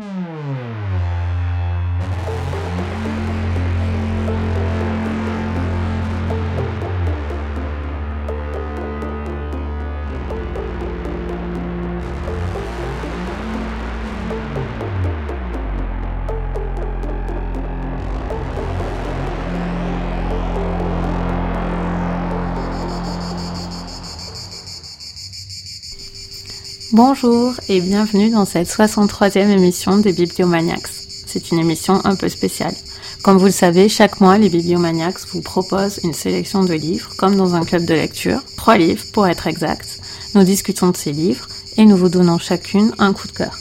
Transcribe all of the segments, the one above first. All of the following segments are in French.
Hmm. Bonjour et bienvenue dans cette 63e émission des Bibliomaniacs. C'est une émission un peu spéciale. Comme vous le savez, chaque mois, les Bibliomaniacs vous proposent une sélection de livres, comme dans un club de lecture, trois livres pour être exact. Nous discutons de ces livres et nous vous donnons chacune un coup de cœur.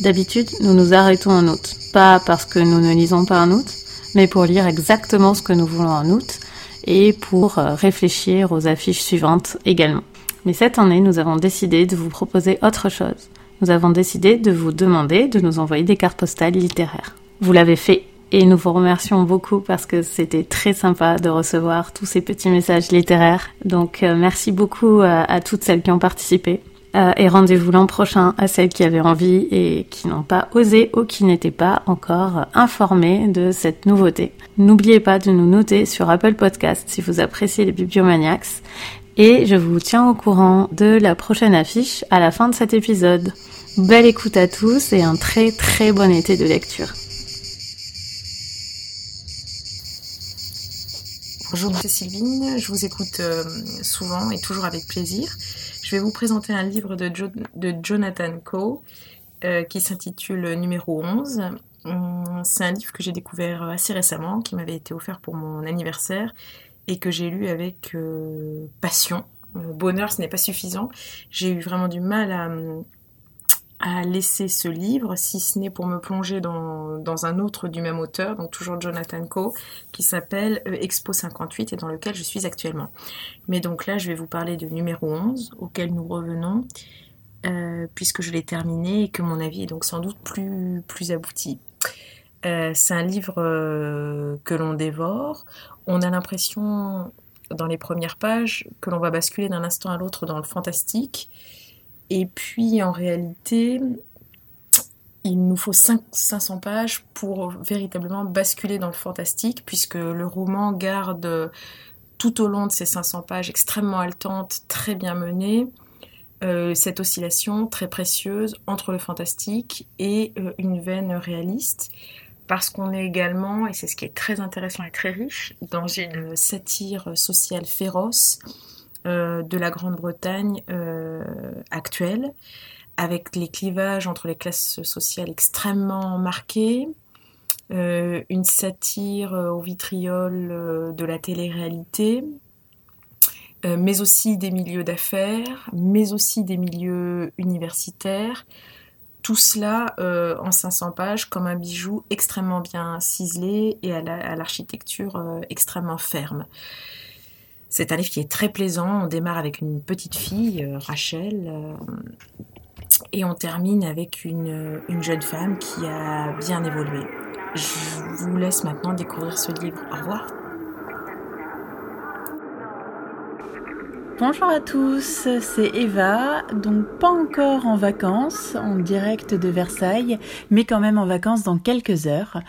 D'habitude, nous nous arrêtons en août, pas parce que nous ne lisons pas en août, mais pour lire exactement ce que nous voulons en août et pour euh, réfléchir aux affiches suivantes également. Mais cette année, nous avons décidé de vous proposer autre chose. Nous avons décidé de vous demander de nous envoyer des cartes postales littéraires. Vous l'avez fait et nous vous remercions beaucoup parce que c'était très sympa de recevoir tous ces petits messages littéraires. Donc euh, merci beaucoup euh, à, toutes celles qui ont participé. Euh, et rendez-vous l'an prochain à celles qui avaient envie et qui n'ont pas osé ou qui n'étaient pas encore informées de cette nouveauté. N'oubliez pas de nous noter sur Apple Podcast si vous appréciez les Bibliomaniacs et je vous tiens au courant de la prochaine affiche à la fin de cet épisode. Belle écoute à tous et un très très bon été de lecture. Bonjour, c'est Sylvine, je vous écoute euh, souvent et toujours avec plaisir. Je vais vous présenter un livre de, Jonathan Coe euh, qui s'intitule Numéro 11. Hum, c'est un livre que j'ai découvert assez récemment, qui m'avait été offert pour mon anniversaire et que j'ai lu avec euh, passion. Euh, bonheur, ce n'est pas suffisant. J'ai eu vraiment du mal à, laisser ce livre, si ce n'est pour me plonger dans, dans, un autre du même auteur, donc toujours Jonathan Coe, qui s'appelle euh, Expo 58 et dans lequel je suis actuellement. Mais donc là, je vais vous parler de numéro 11, auquel nous revenons, puisque je l'ai terminé et que mon avis est donc sans doute plus, plus abouti. C'est un livre que l'on dévore. On a l'impression, dans les premières pages, que l'on va basculer d'un instant à l'autre dans le fantastique. Et puis, en réalité, il nous faut 500 pages pour véritablement basculer dans le fantastique, puisque le roman garde tout au long de ces 500 pages extrêmement haletantes, très bien menées, euh, cette oscillation très précieuse entre le fantastique et une veine réaliste parce qu'on est également, et c'est ce qui est très intéressant et très riche, dans une satire sociale féroce euh, de la Grande-Bretagne euh, actuelle, avec les clivages entre les classes sociales extrêmement marqués, euh, une satire au vitriol de la télé-réalité, mais aussi des milieux d'affaires, mais aussi des milieux universitaires, tout cela euh, en 500 pages comme un bijou extrêmement bien ciselé et à l'architecture euh, extrêmement ferme. C'est un livre qui est très plaisant. On démarre avec une petite fille, euh, Rachel, et on termine avec une, une, jeune femme qui a bien évolué. Je vous laisse maintenant découvrir ce livre. Au revoir. Bonjour à tous, c'est Eva, donc pas encore en vacances, en direct de Versailles, mais quand même en vacances dans quelques heures.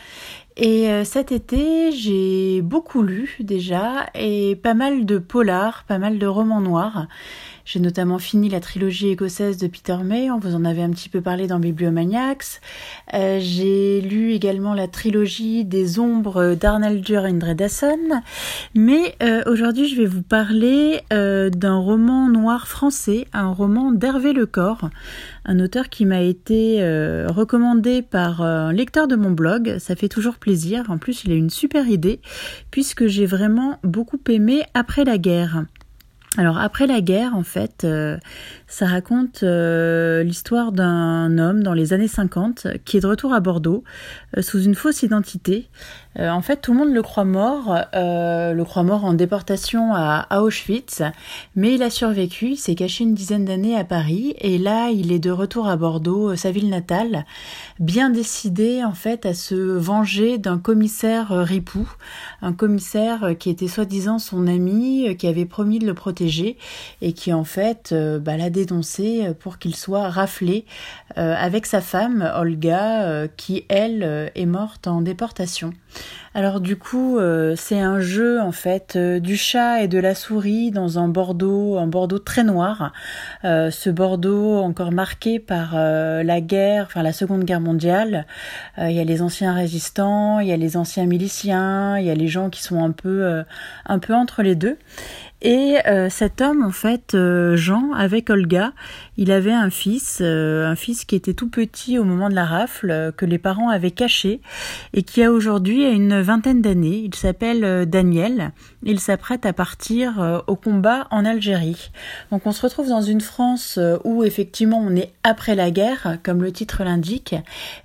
Et euh, cet été, j'ai beaucoup lu déjà, et pas mal de polars, pas mal de romans noirs. J'ai notamment fini la trilogie écossaise de Peter May, on vous en avait un petit peu parlé dans Bibliomaniacs. Euh, j'ai lu également la trilogie des ombres d'Arnaldur Indredason. Mais euh, aujourd'hui, je vais vous parler euh, d'un roman noir français, un roman d'Hervé Lecor, un auteur qui m'a été recommandé par un lecteur de mon blog. Ça fait toujours plaisir. En plus, il a une super idée puisque j'ai vraiment beaucoup aimé Après la guerre. Alors après la guerre, en fait, euh, ça raconte euh, l'histoire d'un homme dans les années 50 qui est de retour à Bordeaux euh, sous une fausse identité. en fait, tout le monde le croit mort, le croit mort en déportation à, à Auschwitz, mais il a survécu, il s'est caché une dizaine d'années à Paris et là, il est de retour à Bordeaux, sa ville natale, bien décidé en fait à se venger d'un commissaire ripou, un commissaire qui était soi-disant son ami, qui avait promis de le protéger et qui en fait bah, l'a dénoncé pour qu'il soit raflé avec sa femme Olga, qui elle est morte en déportation. Alors du coup, c'est un jeu en fait du chat et de la souris dans un Bordeaux, un Bordeaux très noir. ce Bordeaux encore marqué par la guerre, enfin la Seconde Guerre mondiale. Il y a les anciens résistants, il y a les anciens miliciens, il y a les gens qui sont un peu, un peu entre les deux. Et euh, cet homme, en fait, euh, Jean, avec Olga, il avait un fils, euh, un fils qui était tout petit au moment de la rafle, que les parents avaient caché, et qui a aujourd'hui une vingtaine d'années. Il s'appelle Daniel. Il s'apprête à partir au combat en Algérie. Donc on se retrouve dans une France où effectivement on est après la guerre, comme le titre l'indique,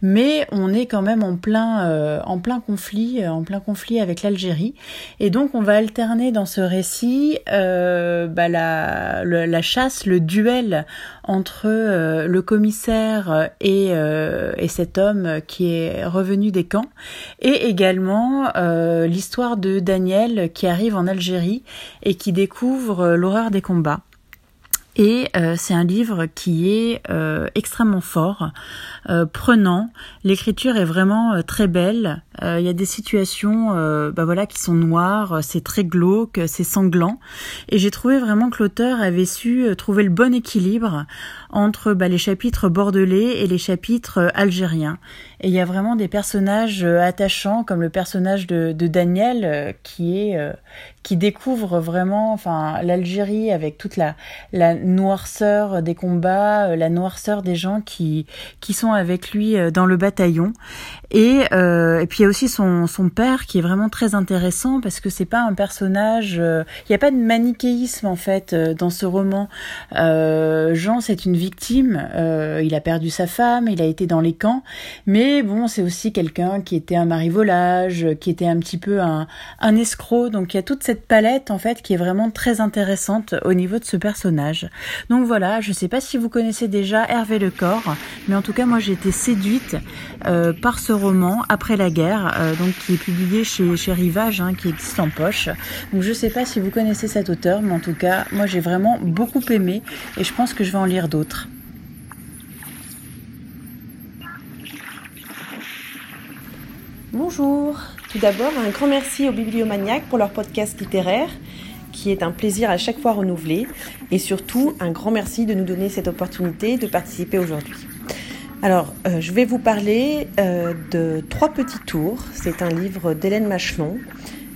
mais on est quand même en plein, en plein conflit, en plein conflit avec l'Algérie. Et donc on va alterner dans ce récit euh, bah, la, la, chasse, le duel entre euh, le commissaire et, euh, et, cet homme qui est revenu des camps, et également l'histoire de Daniel qui arrive en Algérie et qui découvre l'horreur des combats. Et euh, c'est un livre qui est euh, extrêmement fort, euh, prenant. L'écriture est vraiment très belle. Il y a des situations, bah voilà, qui sont noires. C'est très glauque, c'est sanglant. Et j'ai trouvé vraiment que l'auteur avait su trouver le bon équilibre entre bah, les chapitres bordelais et les chapitres algériens. Et il y a vraiment des personnages attachants, comme le personnage de, Daniel, qui est qui découvre vraiment, enfin, l'Algérie avec toute la, noirceur des combats, euh, la noirceur des gens qui, qui sont avec lui euh, dans le bataillon. Et, euh, et puis il y a aussi son, père qui est vraiment très intéressant parce que c'est pas un personnage, il n'y a pas de manichéisme en fait dans ce roman. Jean c'est une victime, il a perdu sa femme, il a été dans les camps, mais bon c'est aussi quelqu'un qui était un marivolage, qui était un petit peu un, escroc, donc il y a toute cette palette en fait qui est vraiment très intéressante au niveau de ce personnage. Donc voilà, je sais pas si vous connaissez déjà Hervé Lecor, mais en tout cas moi j'ai été séduite euh, par ce roman après la guerre, euh, donc qui est publié chez, Rivage, hein, qui existe en poche. Je ne sais pas si vous connaissez cet auteur, mais en tout cas moi j'ai vraiment beaucoup aimé et je pense que je vais en lire d'autres. Bonjour, tout d'abord un grand merci aux Bibliomaniacs pour leur podcast littéraire qui est un plaisir à chaque fois renouvelé. Et surtout, un grand merci de nous donner cette opportunité de participer aujourd'hui. Alors, euh, je vais vous parler euh, de Trois petits tours. C'est un livre d'Hélène Machelon,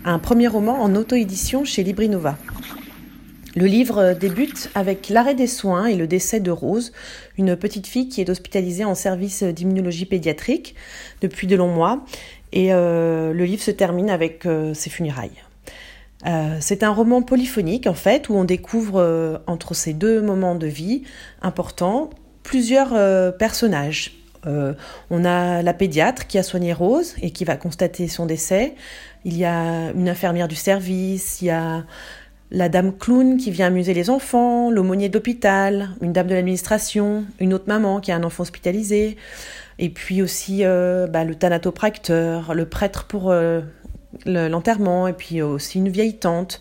un premier roman en auto-édition chez Librinova. Le livre débute avec l'arrêt des soins et le décès de Rose, une petite fille qui est hospitalisée en service d'immunologie pédiatrique depuis de longs mois. Et euh, le livre se termine avec ses funérailles. C'est un roman polyphonique en fait où on découvre entre ces deux moments de vie importants plusieurs euh, personnages. on a la pédiatre qui a soigné Rose et qui va constater son décès. Il y a une infirmière du service, il y a la dame clown qui vient amuser les enfants, l'aumônier d'hôpital, une dame de l'administration, une autre maman qui a un enfant hospitalisé, et puis aussi bah, le thanatopracteur, le prêtre pour l'enterrement, et puis aussi une vieille tante.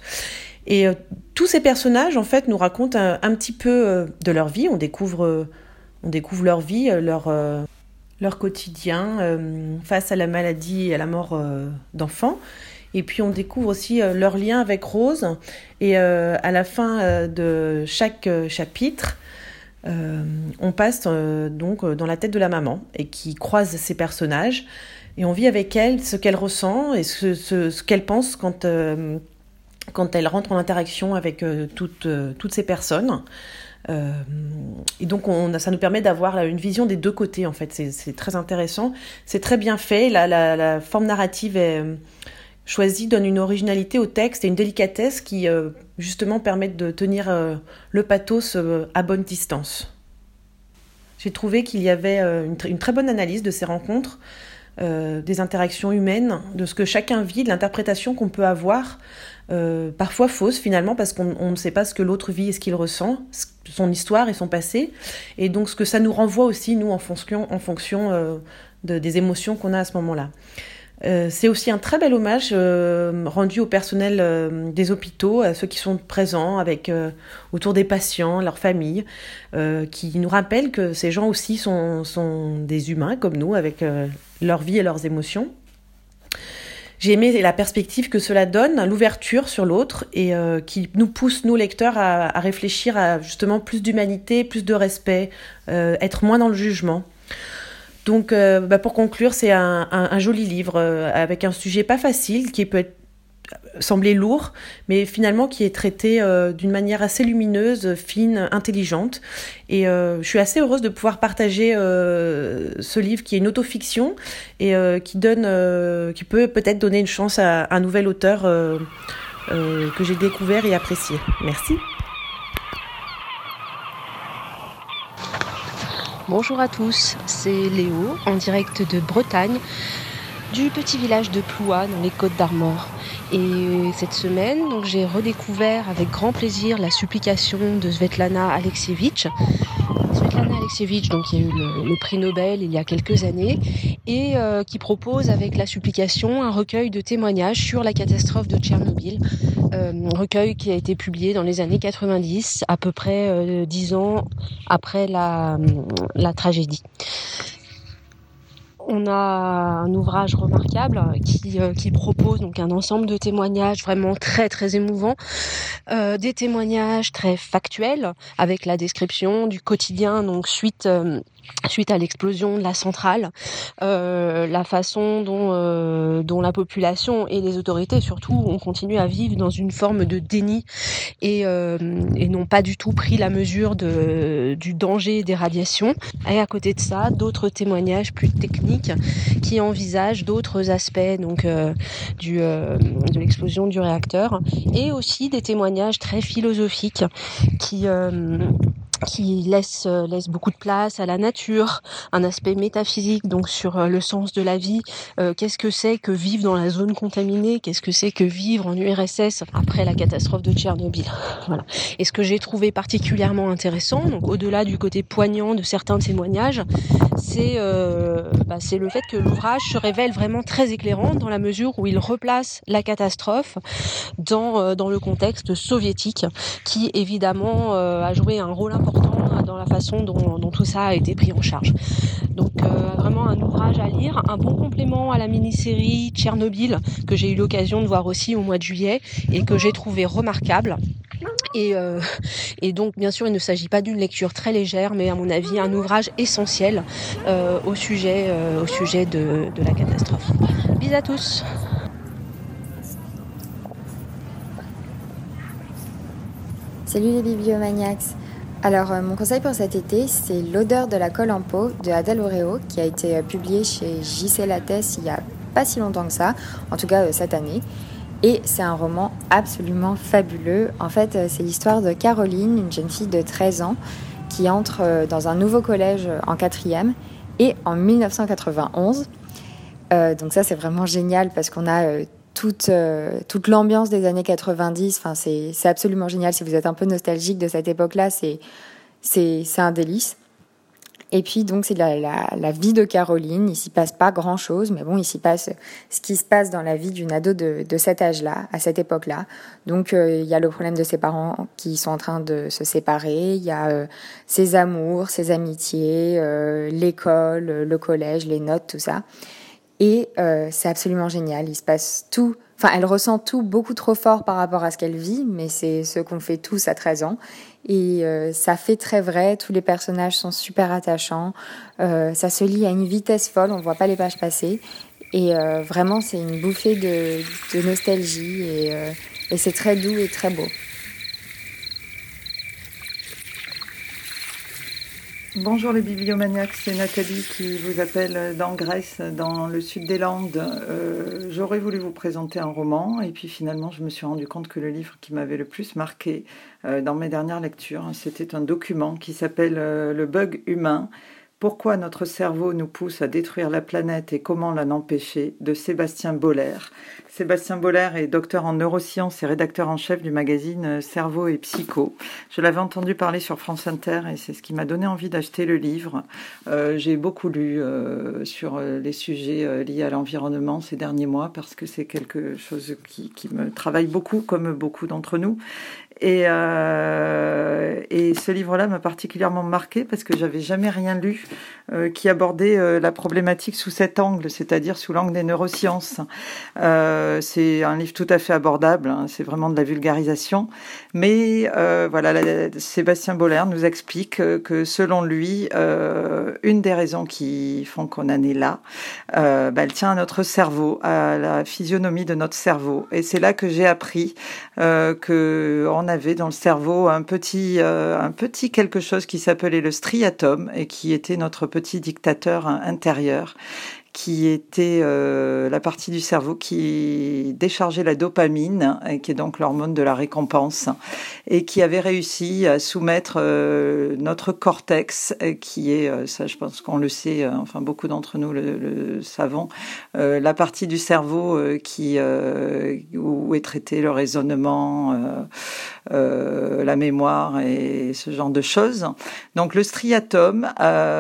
Et euh, tous ces personnages, en fait, nous racontent un, petit peu euh, de leur vie. On découvre, on découvre leur vie, leur, euh, leur quotidien face à la maladie et à la mort d'enfants. Et puis on découvre aussi leur lien avec Rose. Et à la fin de chaque chapitre, on passe donc dans la tête de la maman et qui croise ces personnages et on vit avec elle ce qu'elle ressent et ce, ce, qu'elle pense quand, euh, quand elle rentre en interaction avec euh, toutes, euh, toutes ces personnes. Et donc on, ça nous permet d'avoir une vision des deux côtés en fait, c'est très intéressant, c'est très bien fait, la, forme narrative est choisie, donne une originalité au texte et une délicatesse qui justement permettent de tenir le pathos à bonne distance. J'ai trouvé qu'il y avait une, très bonne analyse de ces rencontres, euh, des interactions humaines, de ce que chacun vit, de l'interprétation qu'on peut avoir, euh, parfois fausse finalement, parce qu'on ne sait pas ce que l'autre vit et ce qu'il ressent, son histoire et son passé, et donc ce que ça nous renvoie aussi, nous, en fonction, en fonction euh, de, des émotions qu'on a à ce moment-là. Euh, c'est aussi un très bel hommage rendu au personnel des hôpitaux, à ceux qui sont présents avec autour des patients, leurs familles, qui nous rappellent que ces gens aussi sont, sont des humains comme nous, avec leur vie et leurs émotions. J'ai aimé la perspective que cela donne, l'ouverture sur l'autre et qui nous pousse, nous lecteurs, à, réfléchir à justement plus d'humanité, plus de respect, être moins dans le jugement. Donc, euh, bah, pour conclure, c'est un, joli livre euh, avec un sujet pas facile qui peut être, sembler lourd, mais finalement qui est traité euh, d'une manière assez lumineuse, fine, intelligente. Et je suis assez heureuse de pouvoir partager ce livre qui est une autofiction et qui donne, qui peut peut-être donner une chance à un nouvel auteur que j'ai découvert et apprécié. Merci. Bonjour à tous, c'est Léo en direct de Bretagne, du petit village de Ploua dans les Côtes d'Armor. Et cette semaine, donc j'ai redécouvert avec grand plaisir la supplication de Svetlana Alexievitch. Svetlana Alexievitch, donc qui a eu le, prix Nobel il y a quelques années, et euh, qui propose avec la supplication un recueil de témoignages sur la catastrophe de Tchernobyl, euh, recueil qui a été publié dans les années 90, à peu près euh, dix ans après la tragédie on a un ouvrage remarquable qui, euh, qui, propose donc un ensemble de témoignages vraiment très très émouvants, euh, des témoignages très factuels avec la description du quotidien donc suite euh, suite à l'explosion de la centrale, euh, la façon dont, euh, dont la population et les autorités surtout ont continué à vivre dans une forme de déni et, euh, n'ont pas du tout pris la mesure du danger des radiations. Et à côté de ça, d'autres témoignages plus techniques qui envisagent d'autres aspects donc de l'explosion du réacteur et aussi des témoignages très philosophiques qui qui laisse, euh, laisse beaucoup de place à la nature, un aspect métaphysique donc sur euh, le sens de la vie, euh, qu'est-ce que c'est que vivre dans la zone contaminée, qu'est-ce que c'est que vivre en URSS après la catastrophe de Tchernobyl? Voilà. Et ce que j'ai trouvé particulièrement intéressant, donc au-delà du côté poignant de certains témoignages, c'est bah, c'est le fait que l'ouvrage se révèle vraiment très éclairant dans la mesure où il replace la catastrophe dans, dans le contexte soviétique qui évidemment a joué un rôle important dans la façon dont, tout ça a été pris en charge. Donc euh, vraiment un ouvrage à lire, un bon complément à la mini-série Tchernobyl que j'ai eu l'occasion de voir aussi au mois de juillet et que j'ai trouvé remarquable. Et, euh, donc, bien sûr, il ne s'agit pas d'une lecture très légère, mais à mon avis, un ouvrage essentiel euh, au sujet, au sujet de, de la catastrophe. Bisous à tous Salut les bibliomaniacs alors, euh, mon conseil pour cet été, c'est L'odeur de la colle en peau de Adèle Oreo, qui a été euh, publié chez JC Lattès il y a pas si longtemps que ça, en tout cas euh, cette année. Et c'est un roman absolument fabuleux. En fait, c'est l'histoire de Caroline, une jeune fille de 13 ans, qui entre dans un nouveau collège en quatrième et en 1991. donc ça, c'est vraiment génial parce qu'on a toute, toute l'ambiance des années 90. Enfin, c'est absolument génial. Si vous êtes un peu nostalgique de cette époque-là, c'est un délice. Et puis donc c'est la, la, vie de Caroline. Il s'y passe pas grand chose, mais bon, il s'y passe ce qui se passe dans la vie d'une ado de, de cet âge-là, à cette époque-là. Donc euh, il y a le problème de ses parents qui sont en train de se séparer. Il y a euh, ses amours, ses amitiés, euh, l'école, le collège, les notes, tout ça. Et euh, c'est absolument génial. Il se passe tout. Enfin, elle ressent tout beaucoup trop fort par rapport à ce qu'elle vit, mais c'est ce qu'on fait tous à 13 ans. Et euh, ça fait très vrai. Tous les personnages sont super attachants. Euh, ça se lit à une vitesse folle. On voit pas les pages passer. Et vraiment, c'est une bouffée de, de nostalgie. Et, et c'est très doux et très beau. Bonjour les bibliomaniacs, c'est Nathalie qui vous appelle dans Grèce, dans le sud des Landes. Euh, j'aurais voulu vous présenter un roman et puis finalement je me suis rendu compte que le livre qui m'avait le plus marqué euh, dans mes dernières lectures, c'était un document qui s'appelle euh, Le bug humain, Pourquoi notre cerveau nous pousse à détruire la planète et comment l'en empêcher de Sébastien Boller. Sébastien Boller est docteur en neurosciences et rédacteur en chef du magazine Cerveau et Psycho. Je l'avais entendu parler sur France Inter et c'est ce qui m'a donné envie d'acheter le livre. Euh, j'ai beaucoup lu euh, sur euh, les sujets liés à l'environnement ces derniers mois parce que c'est quelque chose qui, qui me travaille beaucoup, comme beaucoup d'entre nous. Et, euh, et ce livre-là m'a particulièrement marqué parce que j'avais jamais rien lu euh, qui abordait euh, la problématique sous cet angle, c'est-à-dire sous l'angle des neurosciences. C'est un livre tout à fait abordable, hein, c'est vraiment de la vulgarisation. Mais voilà, Sébastien Boller nous explique que selon lui, une des raisons qui font qu'on en est là, bah, elle tient à notre cerveau, à la physionomie de notre cerveau. Et c'est là que j'ai appris que on avait dans le cerveau un petit, euh, un petit quelque chose qui s'appelait le striatum et qui était notre petit dictateur intérieur qui était euh, la partie du cerveau qui déchargeait la dopamine, qui est donc l'hormone de la récompense, et qui avait réussi à soumettre euh, notre cortex, qui est, euh, ça je pense qu'on le sait, enfin beaucoup d'entre nous le, le savons, la partie du cerveau qui où est traité le raisonnement, la mémoire et ce genre de choses. Donc le striatum,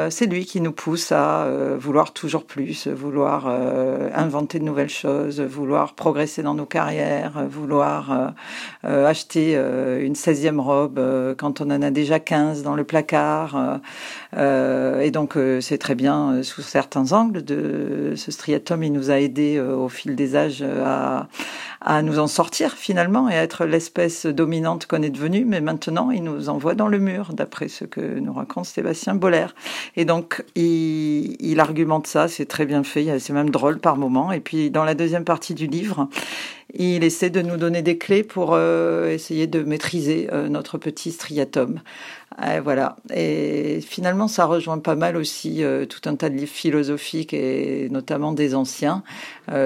c'est lui qui nous pousse à vouloir toujours plus vouloir euh, inventer de nouvelles choses, vouloir progresser dans nos carrières, vouloir euh, euh, acheter une 16e robe quand on en a déjà 15 dans le placard. et donc c'est très bien sous certains angles. De, ce striatum, il nous a aidé au fil des âges à, à nous en sortir finalement et à être l'espèce dominante qu'on est devenue. Mais maintenant, il nous envoie dans le mur, d'après ce que nous raconte Sébastien Boller. Et donc, il, il argumente ça, c'est très bien fait, c'est même drôle par moment. Et puis dans la deuxième partie du livre, il essaie de nous donner des clés pour euh, essayer de maîtriser euh, notre petit striatum. Et voilà. Et finalement, ça rejoint pas mal aussi euh, tout un tas de livres philosophiques et notamment des anciens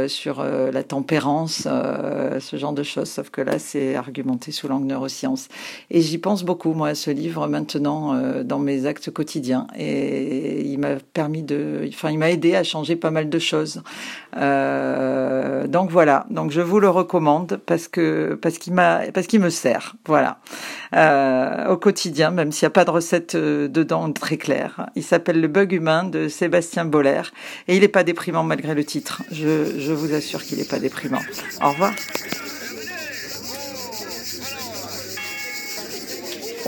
sur la tempérance, ce genre de choses. Sauf que là, c'est argumenté sous l'angle neurosciences. Et j'y pense beaucoup, moi, à ce livre maintenant dans mes actes quotidiens. Et il m'a permis de, enfin, il m'a aidé à changer pas mal de choses. donc voilà. Donc je vous le recommande parce que parce qu'il m'a parce qu'il me sert, voilà, euh, au quotidien, même s'il n'y a pas de recette euh, dedans très claire. Il s'appelle Le Bug Humain de Sébastien Boller et il n'est pas déprimant malgré le titre. Je, je vous assure qu'il n'est pas déprimant. Au revoir.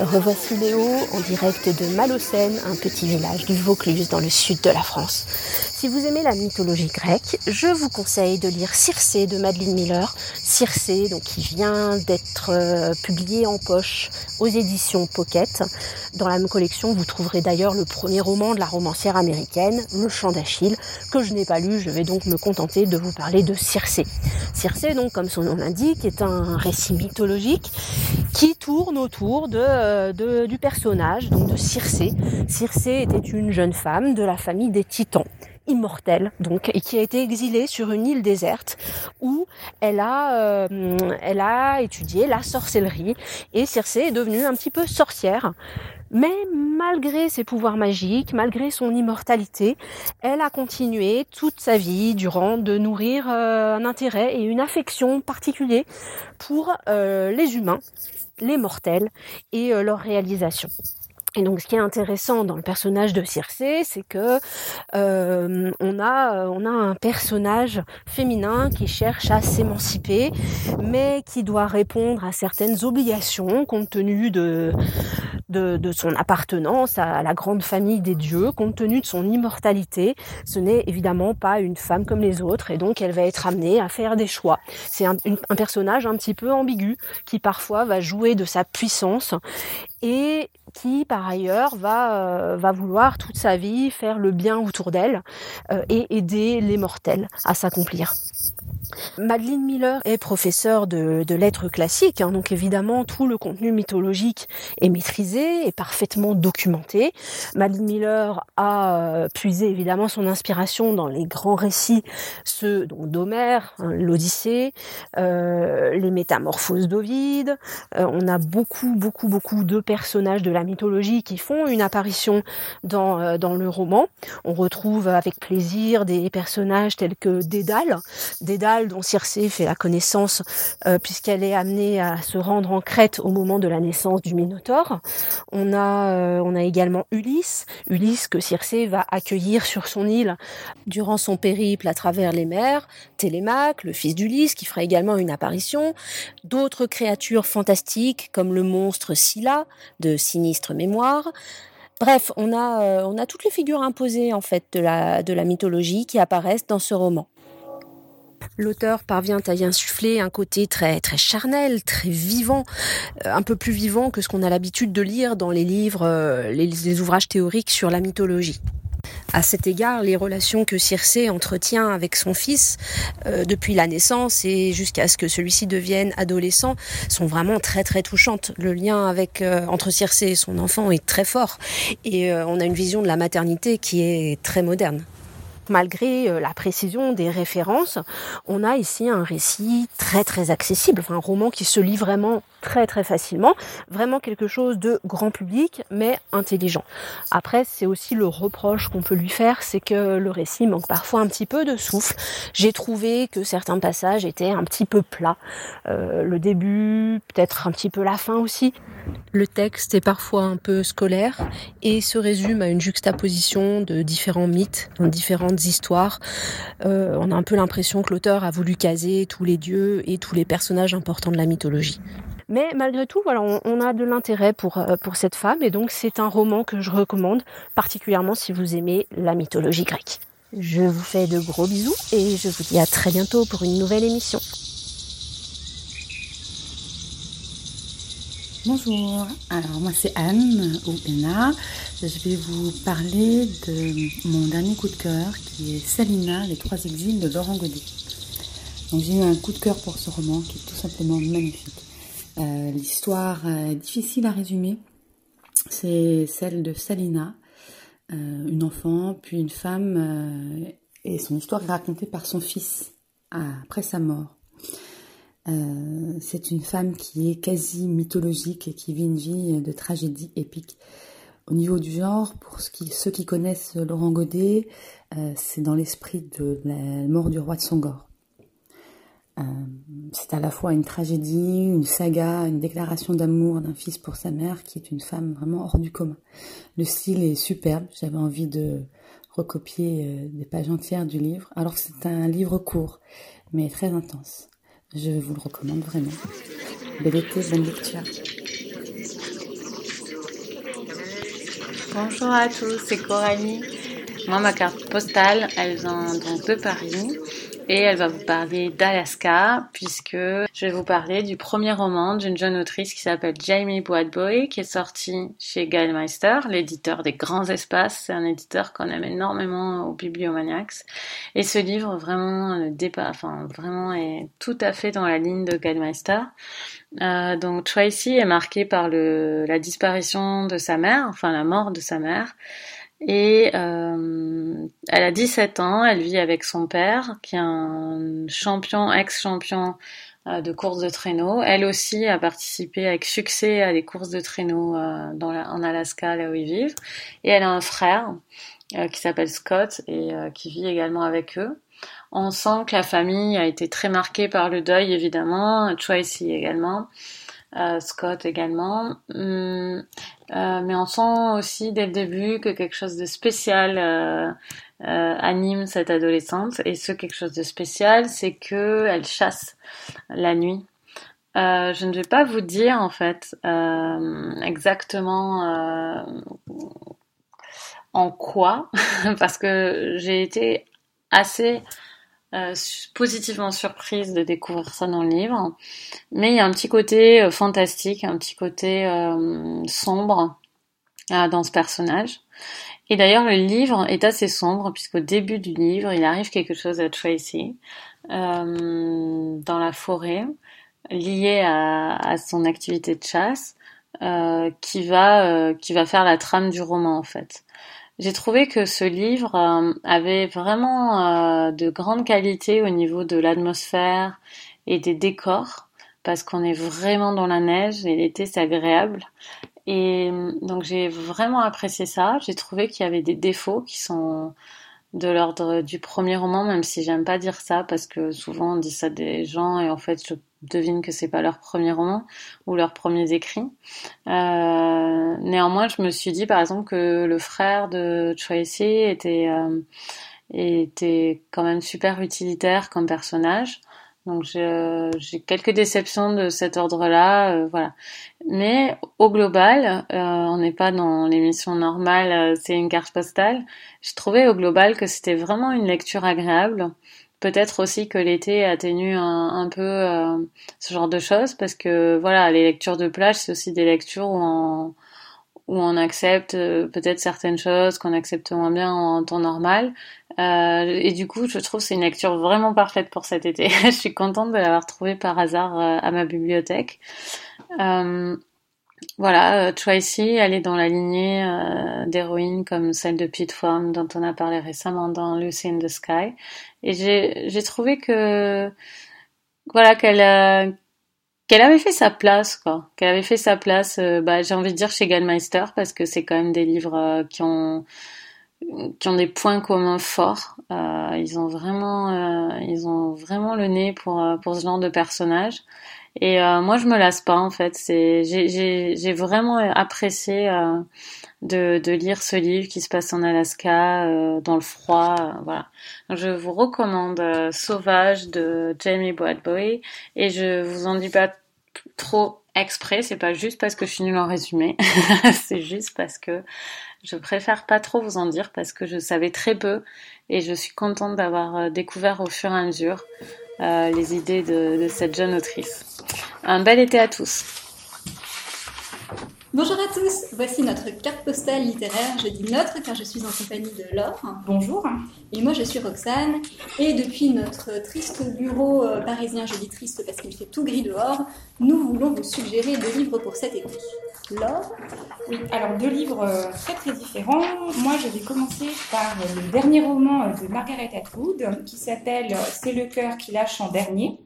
Revoici Léo en direct de Malocène, un petit village du Vaucluse dans le sud de la France. Si vous aimez la mythologie grecque, je vous conseille de lire Circé de Madeleine Miller. Circé, donc qui vient d'être euh, publié en poche aux éditions Pocket. Dans la même collection, vous trouverez d'ailleurs le premier roman de la romancière américaine, Le Chant d'Achille, que je n'ai pas lu. Je vais donc me contenter de vous parler de Circé. Circé, donc, comme son nom l'indique, est un récit mythologique qui tourne autour de, euh, du personnage, donc de Circé. Circé était une jeune femme de la famille des Titans immortelle, donc, et qui a été exilée sur une île déserte où elle a, euh, elle a étudié la sorcellerie et Circé est devenue un petit peu sorcière. Mais malgré ses pouvoirs magiques, malgré son immortalité, elle a continué toute sa vie durant de nourrir euh, un intérêt et une affection particulier pour euh, les humains, les mortels et leur réalisation. Et donc, ce qui est intéressant dans le personnage de Circé, c'est que euh, on a on a un personnage féminin qui cherche à s'émanciper, mais qui doit répondre à certaines obligations compte tenu de, de son appartenance à la grande famille des dieux, compte tenu de son immortalité. Ce n'est évidemment pas une femme comme les autres, et donc elle va être amenée à faire des choix. C'est un, un personnage un petit peu ambigu qui parfois va jouer de sa puissance et qui par ailleurs va, euh, va vouloir toute sa vie faire le bien autour d'elle euh, et aider les mortels à s'accomplir. Madeline Miller est professeure de, lettres classiques, hein, donc évidemment tout le contenu mythologique est maîtrisé et parfaitement documenté. Madeline Miller a euh, puisé évidemment son inspiration dans les grands récits, ceux d'Homère, hein, l'Odyssée, les Métamorphoses d'Ovide. Euh, on a beaucoup, beaucoup, beaucoup de personnages de la mythologie qui font une apparition dans, dans le roman. On retrouve avec plaisir des personnages tels que Dédale, Dédale dont Circé fait la connaissance euh, puisqu'elle est amenée à se rendre en Crète au moment de la naissance du Minotaure. On a, euh, on a également Ulysse, Ulysse que Circé va accueillir sur son île durant son périple à travers les mers, Télémaque, le fils d'Ulysse, qui fera également une apparition, d'autres créatures fantastiques comme le monstre Scylla de Bref, on a, euh, on a toutes les figures imposées en fait de la, de la mythologie qui apparaissent dans ce roman. L'auteur parvient à y insuffler un côté très très charnel, très vivant, euh, un peu plus vivant que ce qu'on a l'habitude de lire dans les livres, euh, les, ouvrages théoriques sur la mythologie. À cet égard, les relations que Circé entretient avec son fils euh, depuis la naissance et jusqu'à ce que celui-ci devienne adolescent sont vraiment très très touchantes. Le lien avec entre Circé et son enfant est très fort et on a une vision de la maternité qui est très moderne. Malgré euh, la précision des références, on a ici un récit très très accessible, un roman qui se lit vraiment très très facilement, vraiment quelque chose de grand public mais intelligent. Après, c'est aussi le reproche qu'on peut lui faire, c'est que le récit manque parfois un petit peu de souffle. J'ai trouvé que certains passages étaient un petit peu plats. Euh, le début, peut-être un petit peu la fin aussi. Le texte est parfois un peu scolaire et se résume à une juxtaposition de différents mythes, dans différentes histoires. Euh, on a un peu l'impression que l'auteur a voulu caser tous les dieux et tous les personnages importants de la mythologie. Mais malgré tout, voilà, on, a de l'intérêt pour, euh, pour cette femme et donc c'est un roman que je recommande, particulièrement si vous aimez la mythologie grecque. Je vous fais de gros bisous et je vous dis à très bientôt pour une nouvelle émission. Bonjour, alors moi c'est Anne ou Anna. Je vais vous parler de mon dernier coup de cœur qui est Salina, les trois exils de Laurent Godet. Donc j'ai eu un coup de cœur pour ce roman qui est tout simplement magnifique. Euh, l'histoire est difficile à résumer. C'est celle de Salina, euh, une enfant, puis une femme, euh, et son histoire est racontée par son fils après sa mort. c'est une femme qui est quasi mythologique et qui vit une vie de tragédie épique. Au niveau du genre, pour ceux qui connaissent Laurent Godet, c'est dans l'esprit de la mort du roi de Songor. Euh, c'est à la fois une tragédie, une saga, une déclaration d'amour d'un fils pour sa mère qui est une femme vraiment hors du commun. Le style est superbe, j'avais envie de recopier euh, des pages entières du livre, alors c'est un livre court, mais très intense. Je vous le recommande vraiment. Bel été, bonne lecture. Bonjour à tous, c'est Coralie. Moi, ma carte postale, elle vient donc de Paris et elle va vous parler d'Alaska puisque je vais vous parler du premier roman d'une jeune autrice qui s'appelle Jamie Boydboy qui est sorti chez Gallmeister, l'éditeur des grands espaces. C'est un éditeur qu'on aime énormément au Bibliomaniacs. Et ce livre vraiment euh, dépasse, enfin vraiment est tout à fait dans la ligne de Gallmeister. Euh, donc Tracy est marquée par le, la disparition de sa mère, enfin la mort de sa mère. Et euh, elle a 17 ans, elle vit avec son père, qui est un champion, ex-champion euh, de course de traîneau. Elle aussi a participé avec succès à des courses de traîneau euh, dans en Alaska, là où ils vivent. Et elle a un frère euh, qui s'appelle Scott et qui vit également avec eux. On sent que la famille a été très marquée par le deuil, évidemment, Tracy également. Euh, Scott également. Hum, euh, mais on sent aussi dès le début que quelque chose de spécial euh, anime cette adolescente. Et ce quelque chose de spécial, c'est que elle chasse la nuit. je ne vais pas vous dire en fait exactement en quoi, parce que j'ai été assez euh, positivement surprise de découvrir ça dans le livre. Mais il y a un petit côté euh, fantastique, un petit côté euh, sombre dans ce personnage. Et d'ailleurs, le livre est assez sombre, puisqu'au début du livre, il arrive quelque chose à Tracy euh, dans la forêt, lié à, son activité de chasse, euh, qui, va, euh, qui va faire la trame du roman, en fait. J'ai trouvé que ce livre euh, avait vraiment euh, de grandes qualités au niveau de l'atmosphère et des décors, parce qu'on est vraiment dans la neige et l'été c'est agréable. Et euh, donc j'ai vraiment apprécié ça. J'ai trouvé qu'il y avait des défauts qui sont de l'ordre du premier roman, même si j'aime pas dire ça parce que souvent on dit ça des gens et en fait je devine que c'est pas leur premier roman ou leurs premiers écrits. Euh, néanmoins, je me suis dit par exemple que le frère de Tracy était euh, était quand même super utilitaire comme personnage. Donc j'ai quelques déceptions de cet ordre-là, euh, voilà. Mais au global, euh, on n'est pas dans l'émission normale, euh, c'est une carte postale. Je trouvais au global que c'était vraiment une lecture agréable. Peut-être aussi que l'été atténue un, peu ce genre de choses, parce que voilà, les lectures de plage, c'est aussi des lectures où on, où on accepte peut-être certaines choses qu'on accepte moins bien en temps normal. Euh, et du coup, je trouve que c'est une lecture vraiment parfaite pour cet été. je suis contente de l'avoir trouvée par hasard euh, à ma bibliothèque. Euh, voilà, euh, Tracy, elle est dans la lignée euh, d'héroïnes comme celle de Pete Form dont on a parlé récemment dans Lucy in the Sky. Et j'ai trouvé que voilà qu'elle qu'elle avait fait sa place, quoi. Qu'elle avait fait sa place, bah, j'ai envie de dire chez Gallmeister parce que c'est quand même des livres qui ont qui ont des points communs forts. Euh, ils ont vraiment, euh, ils ont vraiment le nez pour euh, pour ce genre de personnage. Et euh, moi, je me lasse pas en fait. C'est, j'ai, vraiment apprécié euh, de, de lire ce livre qui se passe en Alaska, dans le froid. voilà. je vous recommande Sauvage de Jamie Bradbury et je vous en dis pas trop exprès. C'est pas juste parce que je suis nulle en résumé. c'est juste parce que je préfère pas trop vous en dire parce que je savais très peu et je suis contente d'avoir euh, découvert au fur et à mesure euh, les idées de, de cette jeune autrice. Un bel été à tous. Bonjour à tous, voici notre carte postale littéraire. Je dis notre car je suis en compagnie de Laure. Bonjour. Et moi je suis Roxane. Et depuis notre triste bureau euh, parisien, je dis triste parce qu'il fait tout gris dehors, nous voulons vous suggérer deux livres pour cet été. Laure Oui, alors deux livres euh, très très différents. Moi je vais commencer par le dernier roman de Margaret Atwood qui s'appelle C'est le cœur qui lâche en dernier.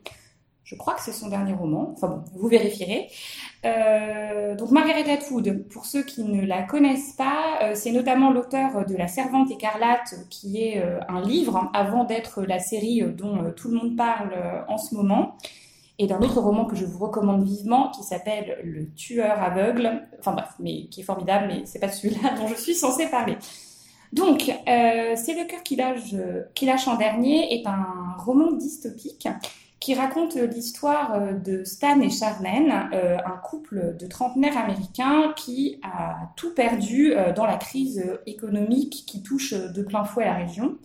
Je crois que c'est son dernier roman. Enfin bon, vous vérifierez. Euh, donc Margaret Atwood, pour ceux qui ne la connaissent pas, euh, c'est notamment l'auteur de La Servante écarlate, qui est euh, un livre avant d'être la série dont tout le monde parle en ce moment, et d'un autre roman que je vous recommande vivement, qui s'appelle Le Tueur aveugle. Enfin bref, mais qui est formidable, mais c'est pas celui-là dont je suis censée parler. Donc, c'est le cœur qui lâche, qui lâche en dernier est un roman dystopique qui raconte l'histoire euh, de Stan et Charlene, euh, un couple de trentenaires américains qui a tout perdu euh, dans la crise économique qui touche de plein fouet la région.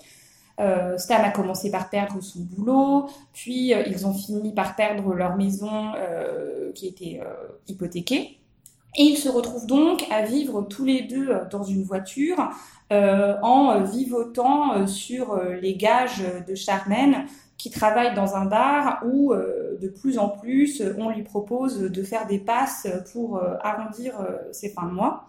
Stan a commencé par perdre son boulot, puis ils ont fini par perdre leur maison qui était hypothéquée. Et ils se retrouvent donc à vivre tous les deux dans une voiture en vivotant sur les gages de Charlene qui travaille dans un bar où euh, de plus en plus on lui propose de faire des passes pour euh, arrondir euh, ses fins de mois.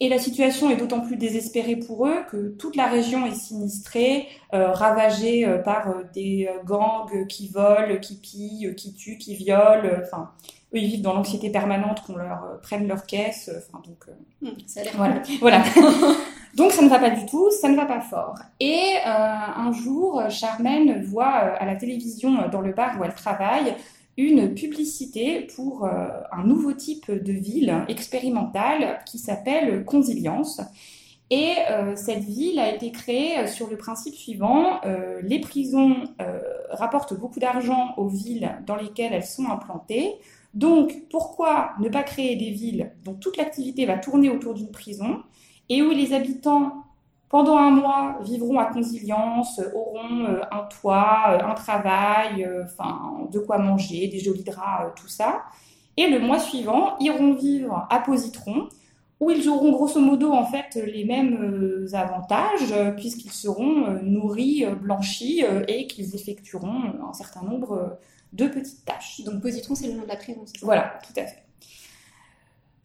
Et la situation est d'autant plus désespérée pour eux que toute la région est sinistrée, ravagée par des gangs qui volent, qui pillent, qui tuent, qui violent. Enfin, eux, ils vivent dans l'anxiété permanente qu'on leur prenne leur caisse. Enfin, donc, mmh, ça a l'air voilà. voilà. Donc ça ne va pas du tout, ça ne va pas fort. Et euh, un jour, Charmaine voit euh, à la télévision, euh, dans le bar où elle travaille, une publicité pour un nouveau type de ville expérimentale qui s'appelle Consilience. Et cette ville a été créée sur le principe suivant, les prisons rapportent beaucoup d'argent aux villes dans lesquelles elles sont implantées. Donc pourquoi ne pas créer des villes dont toute l'activité va tourner autour d'une prison? Et où les habitants, pendant un mois, vivront à consilience, auront euh, un toit, euh, un travail, euh, enfin, de quoi manger, des jolis draps, tout ça. Et le mois suivant, iront vivre à Positron, où ils auront grosso modo en fait les mêmes avantages puisqu'ils seront nourris, blanchis et qu'ils effectueront un certain nombre de petites tâches. Donc positron, c'est le nom de la prison, Voilà, tout à fait.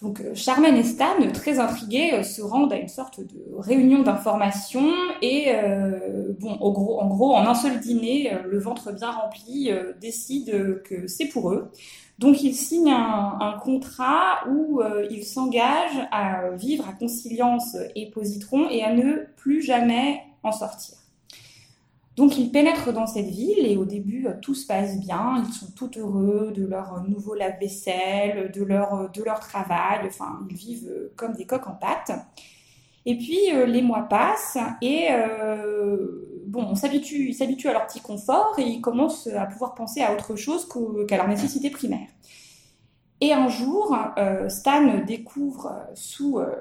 Donc Charmaine et Stan, très intrigués, se rendent à une sorte de réunion d'information et bon, en gros, en un seul dîner, le ventre bien rempli, décide que c'est pour eux. Donc ils signent un, contrat où euh, ils s'engagent à vivre à Conciliance et Positron et à ne plus jamais en sortir. Donc ils pénètrent dans cette ville et au début euh, tout se passe bien, ils sont tout heureux de leur nouveau lave-vaisselle, de leur, de leur travail, enfin ils vivent euh, comme des coqs en pâte. Et puis les mois passent et bon, on s'habitue, ils s'habituent à leur petit confort et ils commencent à pouvoir penser à autre chose qu'à leur nécessité primaire. Et un jour, euh, Stan découvre euh, sous, euh,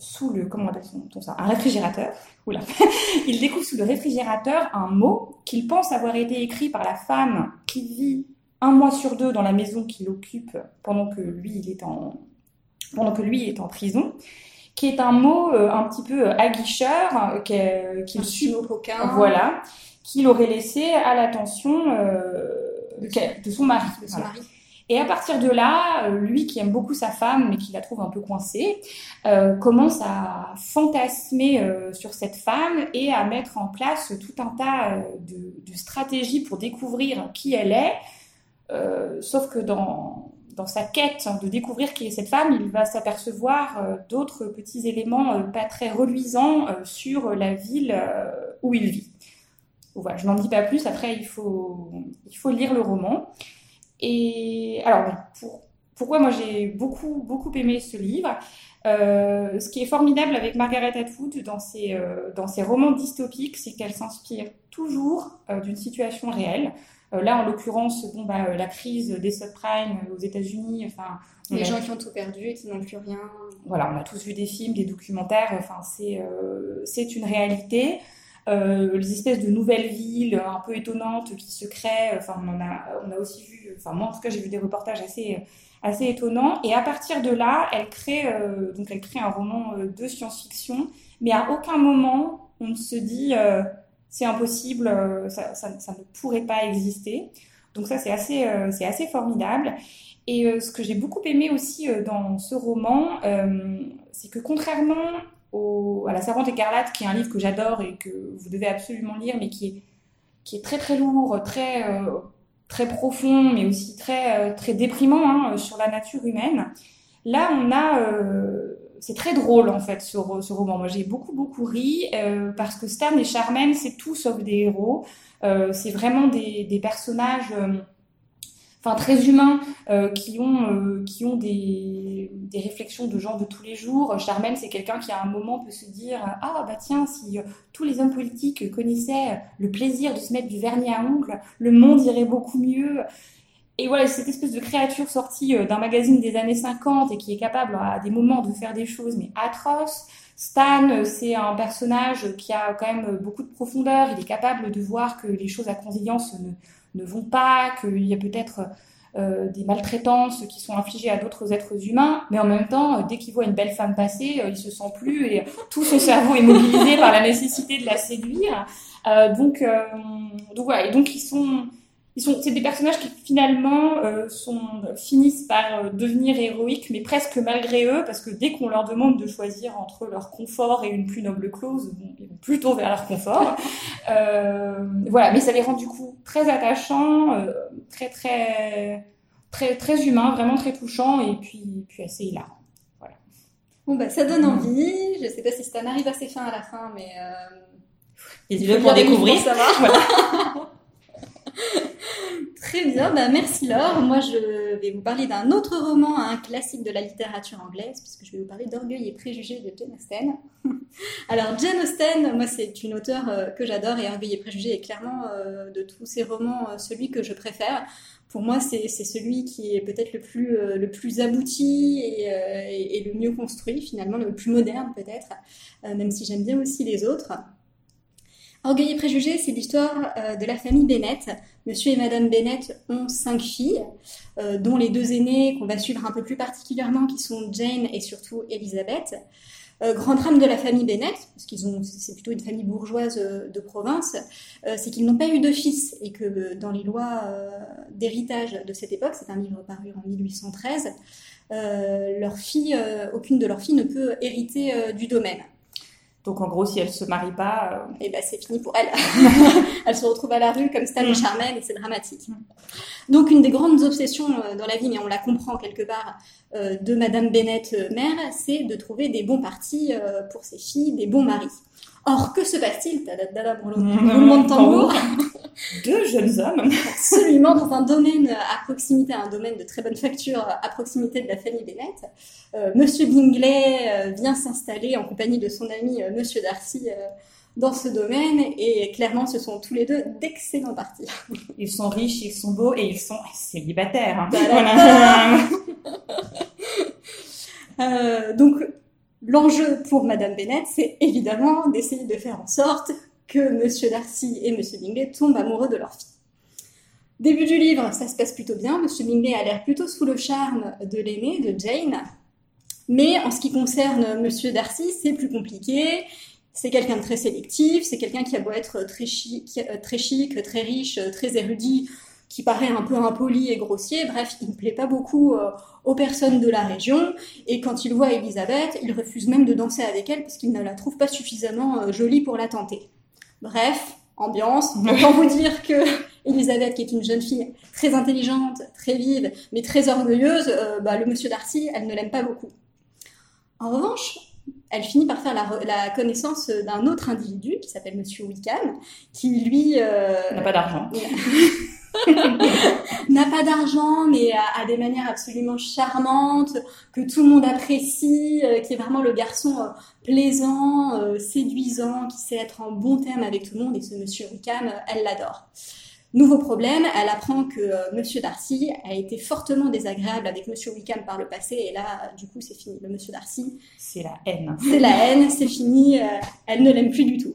sous le comment on ça, un réfrigérateur. Oula. il découvre sous le réfrigérateur un mot qu'il pense avoir été écrit par la femme qui vit un mois sur deux dans la maison qu'il occupe pendant que lui il est en pendant que lui est en prison qui est un mot euh, un petit peu euh, aguicheur, euh, qu'il qu voilà, qu'il aurait laissé à l'attention de, son mari. Et à partir de là, lui qui aime beaucoup sa femme, mais qui la trouve un peu coincée, commence à fantasmer sur cette femme et à mettre en place tout un tas de, de stratégies pour découvrir qui elle est. sauf que dans, dans sa quête de découvrir qui est cette femme, il va s'apercevoir euh, d'autres petits éléments euh, pas très reluisants euh, sur la ville où il vit. Voilà, je n'en dis pas plus, après il faut, il faut lire le roman. Et alors, pourquoi moi j'ai beaucoup, beaucoup aimé ce livre Ce qui est formidable avec Margaret Atwood dans ses, dans ses romans dystopiques, c'est qu'elle s'inspire toujours d'une situation réelle. Euh, là, en l'occurrence, bon, bah, euh, la crise des subprimes aux États-Unis, enfin, les gens qui ont tout perdu et qui n'ont plus rien. Voilà, on a tous vu des films, des documentaires. Enfin, c'est euh, c'est une réalité. Euh, les espèces de nouvelles villes un peu étonnantes qui se créent. Enfin, on a on a aussi vu. Enfin, moi en tout cas, j'ai vu des reportages assez assez étonnants. Et à partir de là, elle crée euh, donc elle crée un roman de science-fiction, mais à aucun moment on ne se dit c'est impossible, euh, ça, ça, ça, ne pourrait pas exister. Donc ça, c'est assez, euh, c'est assez formidable. Et euh, ce que j'ai beaucoup aimé aussi dans ce roman, c'est que contrairement à La Servante écarlate, qui est un livre que j'adore et que vous devez absolument lire, mais qui est, qui est très très lourd, très, très profond, mais aussi très, très déprimant hein, sur la nature humaine, là on a c'est très drôle en fait ce, roman. Moi j'ai beaucoup beaucoup ri euh, parce que Stan et Charmaine c'est tout sauf des héros. Euh, c'est vraiment des, personnages, euh, enfin très humains euh, qui ont euh, qui ont des, des réflexions de gens de tous les jours. Charmaine c'est quelqu'un qui à un moment peut se dire ah bah tiens si tous les hommes politiques connaissaient le plaisir de se mettre du vernis à ongles, le monde irait beaucoup mieux. Et voilà, cette espèce de créature sortie euh, d'un magazine des années 50 et qui est capable à des moments de faire des choses mais atroces. Stan, euh, c'est un personnage qui a quand même beaucoup de profondeur. Il est capable de voir que les choses à conscience ne, ne vont pas, qu'il y a peut-être euh, des maltraitances qui sont infligées à d'autres êtres humains, mais en même temps, dès qu'il voit une belle femme passer, il se sent plus et tout son cerveau est mobilisé par la nécessité de la séduire. Euh, donc, donc voilà, et donc ils sont c'est des personnages qui finalement euh, sont, finissent par euh, devenir héroïques, mais presque malgré eux, parce que dès qu'on leur demande de choisir entre leur confort et une plus noble cause, ils vont plutôt vers leur confort. euh, voilà, mais ça les rend du coup très attachants, euh, très très très très humains, vraiment très touchants, et puis puis assez hilarants. Voilà. Bon bah ça donne envie. Je sais pas si ça arrive assez fin à la fin, mais euh... le pour découvrir. Ça va. Voilà. Très bien, bah merci Laure. Moi, je vais vous parler d'un autre roman, un classique de la littérature anglaise, puisque je vais vous parler d'Orgueil et Préjugés de Jane Austen. Alors, Jane Austen, moi, c'est une auteure euh, que j'adore, et Orgueil et Préjugés est clairement, euh, de tous ces romans, euh, celui que je préfère. Pour moi, c'est celui qui est peut-être le plus, le plus abouti et, le mieux construit, finalement, le plus moderne peut-être, même si j'aime bien aussi les autres. Orgueil et préjugés, c'est l'histoire euh, de la famille Bennett. Monsieur et Madame Bennett ont cinq filles, euh, dont les deux aînées qu'on va suivre un peu plus particulièrement, qui sont Jane et surtout Elizabeth. Euh, grand drame de la famille Bennett, parce qu'ils ont, c'est plutôt une famille bourgeoise de province, c'est qu'ils n'ont pas eu de fils et que dans les lois d'héritage de cette époque, c'est un livre paru en 1813, leur fille, aucune de leurs filles ne peut hériter du domaine. Donc en gros, si elle se marie pas, euh... eh ben c'est fini pour elle. elle se retrouve à la rue comme Stan et mm. Charmel et c'est dramatique. Donc une des grandes obsessions euh, dans la vie, mais on la comprend quelque part, euh, de Madame Bennett euh, mère, c'est de trouver des bons partis pour ses filles, des bons maris. Or, que se passe-t-il? Roulement de tambour. Deux jeunes hommes. Absolument, dans un domaine à proximité, un domaine de très bonne facture, à proximité de la famille Bennett. Euh, Monsieur Bingley euh, vient s'installer en compagnie de son ami euh, Monsieur Darcy dans ce domaine et clairement ce sont tous les deux d'excellents partis. Ils sont riches, ils sont beaux et ils sont célibataires. Hein. euh, donc L'enjeu pour Madame Bennett, c'est évidemment d'essayer de faire en sorte que Monsieur Darcy et Monsieur Bingley tombent amoureux de leur fille. Début du livre, ça se passe plutôt bien. Monsieur Bingley a l'air plutôt sous le charme de l'aînée, de Jane. Mais en ce qui concerne Monsieur Darcy, c'est plus compliqué. C'est quelqu'un de très sélectif, c'est quelqu'un qui a beau être très chic, très chic, très riche, très érudit, qui paraît un peu impoli et grossier. Bref, il ne plaît pas beaucoup euh, aux personnes de la région. Et quand il voit Elisabeth, il refuse même de danser avec elle parce qu'il ne la trouve pas suffisamment euh, jolie pour la tenter. Bref, ambiance. Autant vous dire que Elisabeth, qui est une jeune fille très intelligente, très vive, mais très orgueilleuse, euh, bah, le monsieur Darcy, elle ne l'aime pas beaucoup. En revanche, elle finit par faire la, connaissance d'un autre individu qui s'appelle Monsieur Wickham, qui lui n'a pas d'argent. n'a pas d'argent, mais a, des manières absolument charmantes, que tout le monde apprécie, euh, qui est vraiment le garçon euh, plaisant, euh, séduisant, qui sait être en bon terme avec tout le monde. Et ce monsieur Wickham, elle l'adore. Nouveau problème, elle apprend que Monsieur Darcy a été fortement désagréable avec Monsieur Wickham par le passé, et là, du coup, c'est fini. Le Monsieur Darcy, c'est la haine. C'est la haine, c'est fini. elle ne l'aime plus du tout.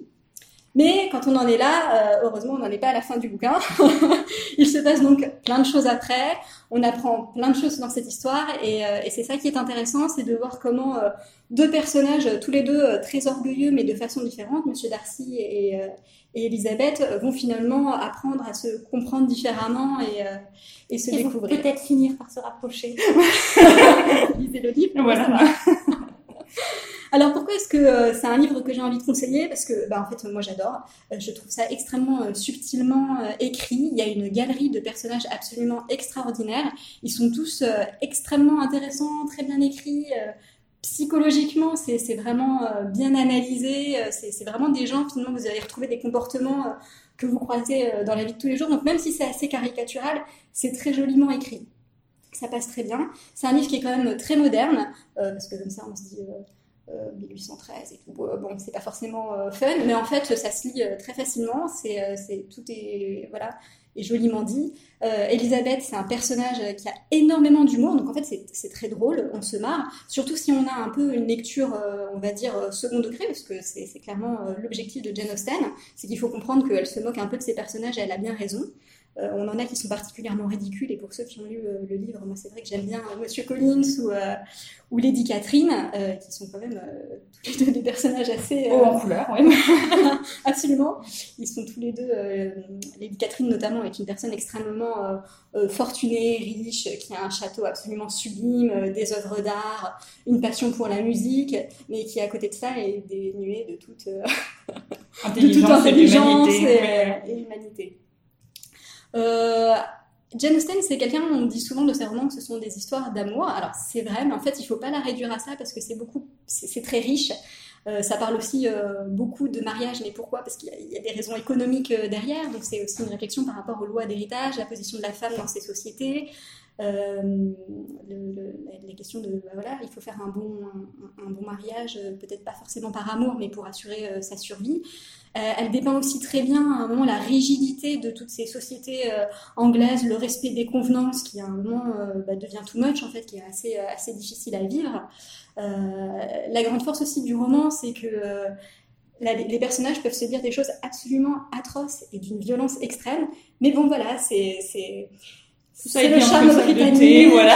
Mais quand on en est là, euh, heureusement, on n'en est pas à la fin du bouquin. Il se passe donc plein de choses après. On apprend plein de choses dans cette histoire et, euh, et c'est ça qui est intéressant, c'est de voir comment euh, deux personnages, tous les deux très orgueilleux mais de façon différente, Monsieur Darcy et, et Elisabeth, vont finalement apprendre à se comprendre différemment et, et se découvrir. Peut-être finir par se rapprocher. Lisez le livre. Voilà. Alors pourquoi est-ce que euh, c'est un livre que j'ai envie de conseiller? Parce que bah, en fait moi j'adore. Euh, je trouve ça extrêmement euh, subtilement écrit. Il y a une galerie de personnages absolument extraordinaires. Ils sont tous extrêmement intéressants, très bien écrits. psychologiquement, c'est vraiment bien analysé. C'est vraiment des gens finalement vous allez retrouver des comportements que vous croisez dans la vie de tous les jours. Donc même si c'est assez caricatural, c'est très joliment écrit ça passe très bien. C'est un livre qui est quand même très moderne, parce que comme ça on se dit, 1813 euh, et tout. Bon, c'est pas forcément euh, fun, mais en fait, ça se lit euh, très facilement. C'est, c'est tout est voilà est joliment dit. Elisabeth, c'est un personnage qui a énormément d'humour, donc en fait, c'est, c'est très drôle. On se marre, surtout si on a un peu une lecture, on va dire second degré, parce que c'est, c'est clairement l'objectif de Jane Austen, c'est qu'il faut comprendre qu'elle se moque un peu de ses personnages et elle a bien raison. Euh, on en a qui sont particulièrement ridicules, et pour ceux qui ont lu euh, le livre, moi c'est vrai que j'aime bien euh, Monsieur Collins ou, ou Lady Catherine, qui sont quand même tous les deux des personnages assez... Oh, en couleur, oui. Absolument. Ils sont tous les deux... Lady Catherine notamment est une personne extrêmement fortunée, riche, qui a un château absolument sublime, des œuvres d'art, une passion pour la musique, mais qui à côté de ça est dénuée de toute, intelligence, et humanité. Euh, Jane Austen, c'est quelqu'un, on dit souvent de ses romans que ce sont des histoires d'amour. Alors c'est vrai, mais en fait, il ne faut pas la réduire à ça parce que c'est beaucoup, c'est très riche. Euh, ça parle aussi euh, beaucoup de mariage, mais pourquoi? Parce qu'il y, a des raisons économiques derrière, donc c'est aussi une réflexion par rapport aux lois d'héritage, la position de la femme dans ces sociétés, euh, les questions de bah voilà, il faut faire un bon, un, bon mariage, peut-être pas forcément par amour, mais pour assurer sa survie. Euh, elle dépeint aussi très bien à un moment la rigidité de toutes ces sociétés euh, anglaises, le respect des convenances qui à un moment euh, bah, devient too much en fait, qui est assez, assez difficile à vivre. la grande force aussi du roman, c'est que les personnages peuvent se dire des choses absolument atroces et d'une violence extrême. Mais bon, voilà, c'est c'est le charme britannique. thé, voilà.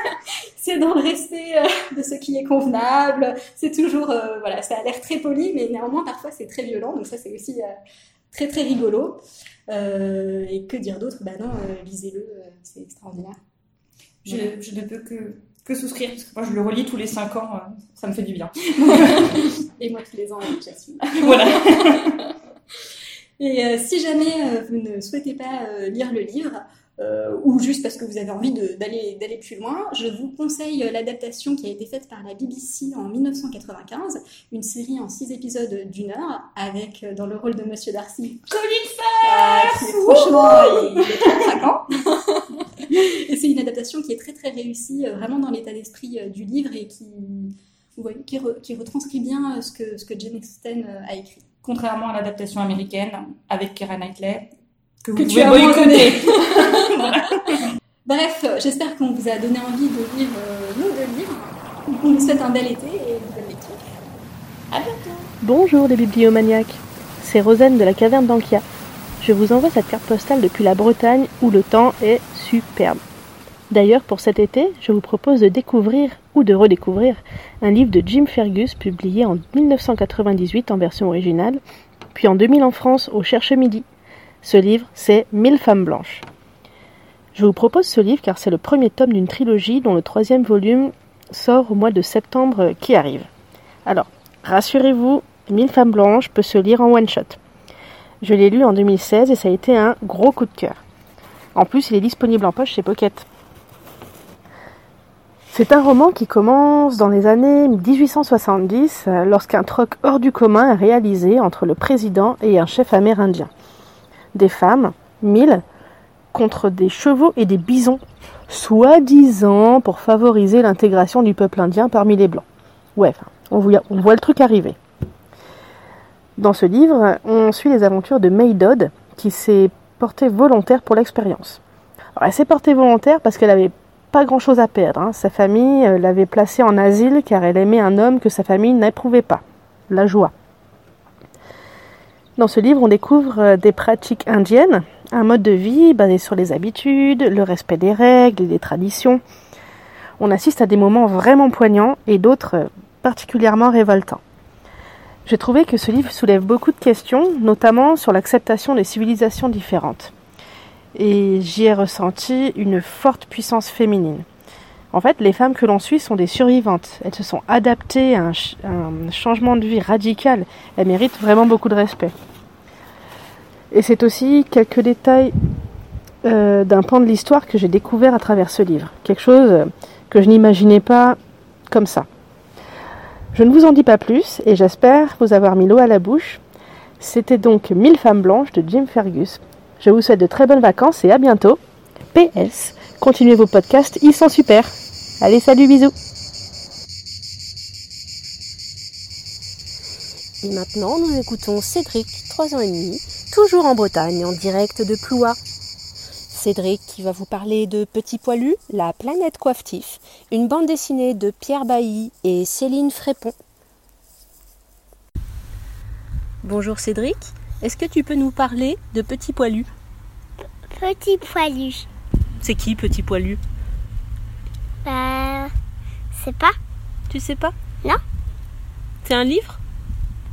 c'est dans le respect euh, de ce qui est convenable. C'est toujours, euh, voilà, ça a l'air très poli, mais néanmoins parfois c'est très violent. Donc ça, c'est aussi euh, très très rigolo. Euh, et que dire d'autre? Bah non, lisez-le, c'est extraordinaire. Je, je ne peux que, que souscrire, parce que moi je le relis tous les 5 ans, ça me fait du bien. Et moi tous les ans, j'assume. voilà. Et euh, si jamais euh, vous ne souhaitez pas euh, lire le livre, euh, ou juste parce que vous avez envie d'aller plus loin, je vous conseille l'adaptation qui a été faite par la BBC en 1995, une série en six épisodes d'une heure, avec dans le rôle de Monsieur Darcy Colin euh, est franchement il est très craquant. et c'est une adaptation qui est très très réussie, vraiment dans l'état d'esprit du livre et qui, ouais, qui, re- qui retranscrit bien ce que, ce que Jane Austen a écrit. Contrairement à l'adaptation américaine avec Keira Knightley, que vous Que tu as moins boycotter. Bref, j'espère qu'on vous a donné envie de lire euh, nos deux livres. On vous souhaite un bel été et une bonne lecture. À bientôt Bonjour les bibliomaniaques, c'est Rosanne de la caverne d'Ankia. Je vous envoie cette carte postale depuis la Bretagne où le temps est superbe. D'ailleurs, pour cet été, je vous propose de découvrir ou de redécouvrir un livre de Jim Fergus publié en 1998 en version originale, puis en 2000 en France au Cherche Midi. Ce livre, c'est Mille femmes blanches. Je vous propose ce livre car c'est le premier tome d'une trilogie dont le troisième volume sort au mois de septembre qui arrive. Alors, rassurez-vous, Mille femmes blanches peut se lire en one shot. Je l'ai lu en 2016 et ça a été un gros coup de cœur. En plus, il est disponible en poche chez Pocket. C'est un roman qui commence dans les années 1870 euh, lorsqu'un troc hors du commun est réalisé entre le président et un chef amérindien. Des femmes, mille, contre des chevaux et des bisons, soi-disant pour favoriser l'intégration du peuple indien parmi les blancs. Ouais, on voit, le truc arriver. Dans ce livre, on suit les aventures de May Dodd, qui s'est portée volontaire pour l'expérience. Elle s'est portée volontaire parce qu'elle avait pas grand-chose à perdre. hein. Sa famille euh, l'avait placée en asile car elle aimait un homme que sa famille n'éprouvait pas, la joie. Dans ce livre, on découvre euh, des pratiques indiennes, un mode de vie basé sur les habitudes, le respect des règles et des traditions. On assiste à des moments vraiment poignants et d'autres euh, particulièrement révoltants. J'ai trouvé que ce livre soulève beaucoup de questions, notamment sur l'acceptation des civilisations différentes. Et j'y ai ressenti une forte puissance féminine. En fait, les femmes que l'on suit sont des survivantes. Elles se sont adaptées à un, ch- un changement de vie radical. Elles méritent vraiment beaucoup de respect. Et c'est aussi quelques détails euh, d'un pan de l'histoire que j'ai découvert à travers ce livre. Quelque chose que je n'imaginais pas comme ça. Je ne vous en dis pas plus et j'espère vous avoir mis l'eau à la bouche. C'était donc Mille femmes blanches de Jim Fergus. Je vous souhaite de très bonnes vacances et à bientôt. PS, continuez vos podcasts, ils sont super. Allez, salut, bisous. Et maintenant, nous écoutons Cédric, 3 ans et demi, toujours en Bretagne, en direct de Ploua. Cédric qui va vous parler de Petit Poilu, La planète coifftif, une bande dessinée de Pierre Bailly et Céline Frépon. Bonjour Cédric, est-ce que tu peux nous parler de Petit Poilu? Petit poilu. C'est qui Petit Poilu? Bah, c'est pas. Tu sais pas? Non. C'est un livre?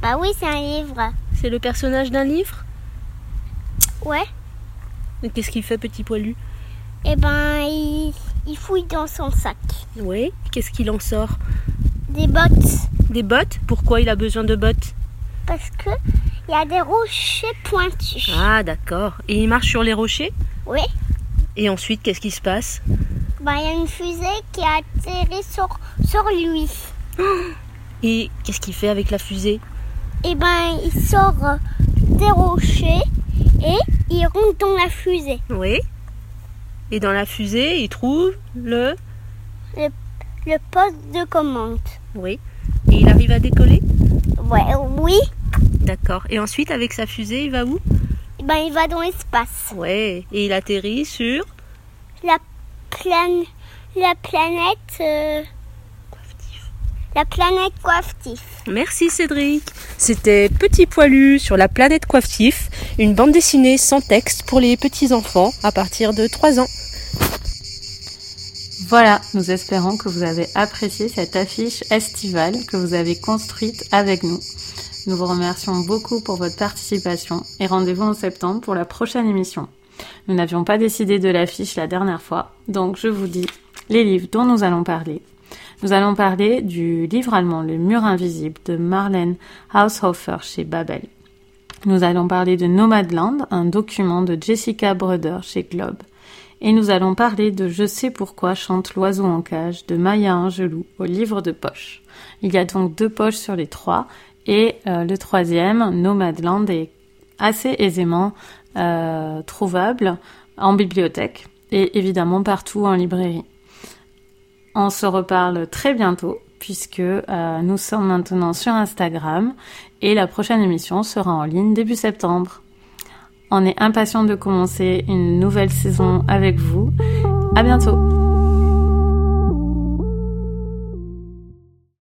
Bah oui, c'est un livre. C'est le personnage d'un livre? Ouais. Et Qu'est-ce qu'il fait Petit Poilu? Et ben, il, il fouille dans son sac. Oui, qu'est-ce qu'il en sort? Des bottes. Des bottes? Pourquoi il a besoin de bottes? Parce que il y a des rochers pointus. Ah d'accord. Et il marche sur les rochers? Oui. Et ensuite, qu'est-ce qui se passe? Bah, il y a une fusée qui a atterri sur, sur lui. Et qu'est-ce qu'il fait avec la fusée? Et ben, il sort euh, des rochers et il rentre dans la fusée. Oui. Et dans la fusée, il trouve le... Le, le poste de commande. Oui. Et il arrive à décoller? Ouais, oui. D'accord. Et ensuite, avec sa fusée, il va où? Et ben, il va dans l'espace. Ouais. Et il atterrit sur... La, plan... la planète. euh, La planète coifftif. Merci Cédric. C'était Petit Poilu sur la planète coifftif, une bande dessinée sans texte pour les petits enfants à partir de 3 ans. Voilà, nous espérons que vous avez apprécié cette affiche estivale que vous avez construite avec nous. Nous vous remercions beaucoup pour votre participation et rendez-vous en septembre pour la prochaine émission. Nous n'avions pas décidé de l'affiche la dernière fois, donc je vous dis les livres dont nous allons parler. Nous allons parler du livre allemand Le mur invisible de Marlène Haushofer chez Babel. Nous allons parler de Nomadland, un document de Jessica Bruder chez Globe. Et nous allons parler de Je sais pourquoi chante l'oiseau en cage de Maya Angelou au livre de poche. Il y a donc deux poches sur les trois et euh, le troisième, Nomadland, est assez aisément euh, trouvable en bibliothèque et évidemment partout en librairie. On se reparle très bientôt puisque euh, nous sommes maintenant sur Instagram et la prochaine émission sera en ligne début septembre. On est impatient de commencer une nouvelle saison avec vous. À bientôt!